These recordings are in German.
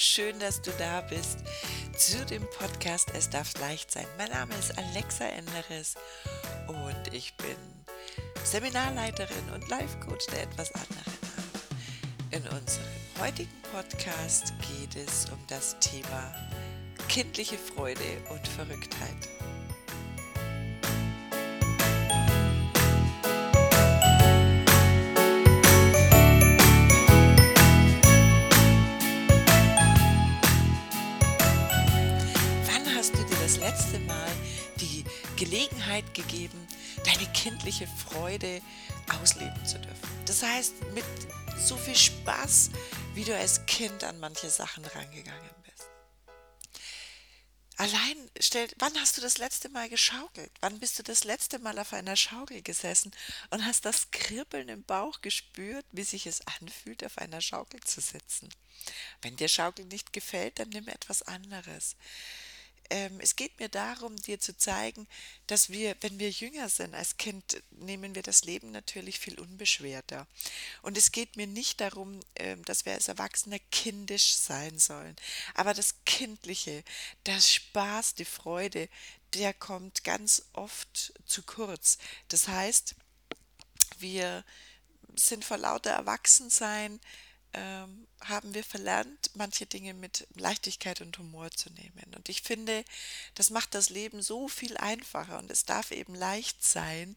schön, dass du da bist zu dem Podcast Es darf leicht sein. Mein Name ist Alexa Enderes und ich bin Seminarleiterin und Life-Coach der etwas anderen Art. In unserem heutigen Podcast geht es um das Thema kindliche Freude und Verrücktheit. Gelegenheit gegeben, deine kindliche Freude ausleben zu dürfen. Das heißt, mit so viel Spaß, wie du als Kind an manche Sachen rangegangen bist. Allein stell, wann hast du das letzte Mal geschaukelt? Wann bist du das letzte Mal auf einer Schaukel gesessen und hast das Kribbeln im Bauch gespürt, wie sich es anfühlt, auf einer Schaukel zu sitzen? Wenn dir Schaukel nicht gefällt, dann nimm etwas anderes es geht mir darum, dir zu zeigen, dass wir, wenn wir jünger sind als Kind, nehmen wir das Leben natürlich viel unbeschwerter. Und es geht mir nicht darum, ähm, dass wir als Erwachsene kindisch sein sollen. Aber das Kindliche, das Spaß, die Freude, der kommt ganz oft zu kurz. Das heißt, wir sind vor lauter Erwachsensein ähm, haben wir verlernt, manche Dinge mit Leichtigkeit und Humor zu nehmen. Und ich finde, das macht das Leben so viel einfacher und es darf eben leicht sein,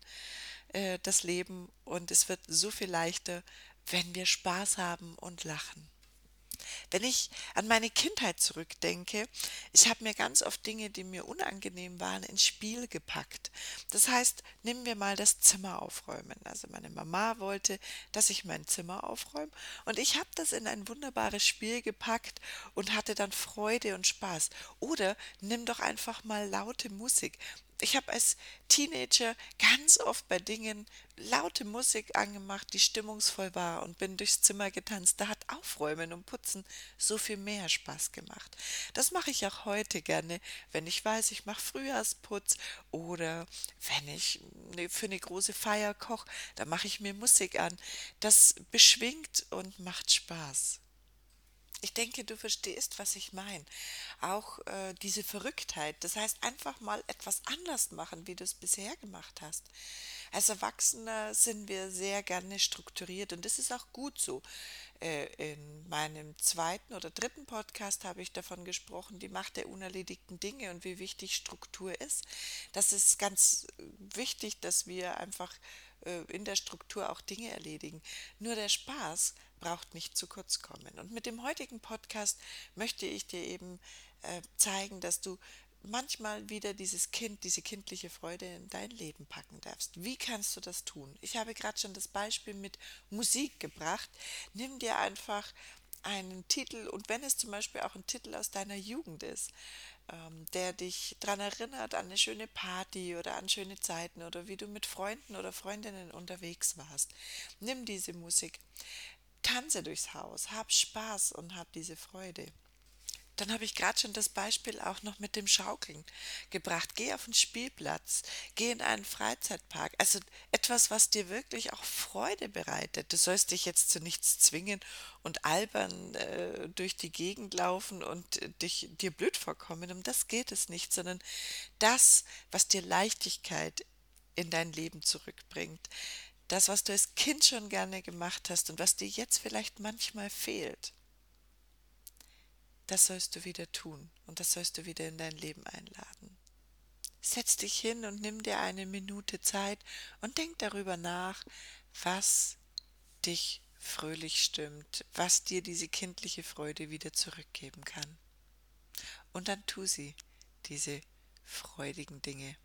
äh, das Leben, und es wird so viel leichter, wenn wir Spaß haben und lachen. Wenn ich an meine Kindheit zurückdenke, ich habe mir ganz oft Dinge, die mir unangenehm waren, ins Spiel gepackt. Das heißt, nehmen wir mal das Zimmer aufräumen. Also meine Mama wollte, dass ich mein Zimmer aufräume und ich habe das in ein wunderbares Spiel gepackt und hatte dann Freude und Spaß. Oder nimm doch einfach mal laute Musik. Ich habe als Teenager ganz oft bei Dingen laute Musik angemacht, die stimmungsvoll war und bin durchs Zimmer getanzt. Da hat Aufräumen und Putzen so viel mehr Spaß gemacht. Das mache ich auch heute gerne, wenn ich weiß, ich mache Frühjahrsputz oder wenn ich ne, für eine große Feier koche, da mache ich mir Musik an. Das beschwingt und macht Spaß. Ich denke, du verstehst, was ich meine. Auch äh, diese Verrücktheit. Das heißt, einfach mal etwas anders machen, wie du es bisher gemacht hast. Als Erwachsener sind wir sehr gerne strukturiert und das ist auch gut so. Äh, in meinem zweiten oder dritten Podcast habe ich davon gesprochen, die Macht der unerledigten Dinge und wie wichtig Struktur ist. Das ist ganz wichtig, dass wir einfach in der Struktur auch Dinge erledigen. Nur der Spaß braucht nicht zu kurz kommen. Und mit dem heutigen Podcast möchte ich dir eben äh, zeigen, dass du manchmal wieder dieses Kind, diese kindliche Freude in dein Leben packen darfst. Wie kannst du das tun? Ich habe gerade schon das Beispiel mit Musik gebracht. Nimm dir einfach einen Titel und wenn es zum Beispiel auch ein Titel aus deiner Jugend ist, der dich daran erinnert an eine schöne Party oder an schöne Zeiten oder wie du mit Freunden oder Freundinnen unterwegs warst, nimm diese Musik. Tanze durchs Haus, hab Spaß und hab diese Freude. Dann habe ich gerade schon das Beispiel auch noch mit dem Schaukeln gebracht. Geh auf den Spielplatz, geh in einen Freizeitpark. Also etwas, was dir wirklich auch Freude bereitet. Du sollst dich jetzt zu nichts zwingen und albern äh, durch die Gegend laufen und dich dir blöd vorkommen. Um das geht es nicht, sondern das, was dir Leichtigkeit in dein Leben zurückbringt das, was du als Kind schon gerne gemacht hast und was dir jetzt vielleicht manchmal fehlt, das sollst du wieder tun und das sollst du wieder in dein Leben einladen. Setz dich hin und nimm dir eine Minute Zeit und denk darüber nach, was dich fröhlich stimmt, was dir diese kindliche Freude wieder zurückgeben kann. Und dann tu sie, diese freudigen Dinge.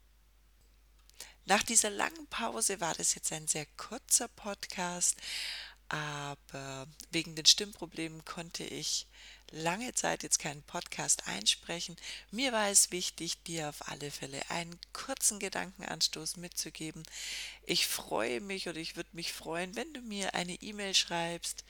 Nach dieser langen Pause war das jetzt ein sehr kurzer Podcast, aber wegen den Stimmproblemen konnte ich lange Zeit jetzt keinen Podcast einsprechen. Mir war es wichtig, dir auf alle Fälle einen kurzen Gedankenanstoß mitzugeben. Ich freue mich oder ich würde mich freuen, wenn du mir eine E-Mail schreibst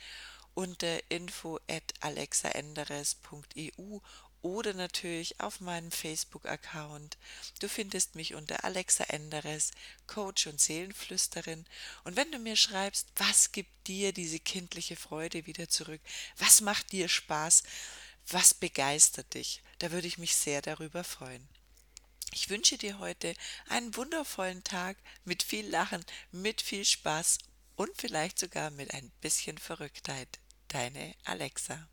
unter info at alexaenderes.eu oder natürlich auf meinem Facebook-Account. Du findest mich unter Alexa Enderes, Coach und Seelenflüsterin. Und wenn du mir schreibst, was gibt dir diese kindliche Freude wieder zurück? Was macht dir Spaß? Was begeistert dich? Da würde ich mich sehr darüber freuen. Ich wünsche dir heute einen wundervollen Tag mit viel Lachen, mit viel Spaß und vielleicht sogar mit ein bisschen Verrücktheit. Deine Alexa.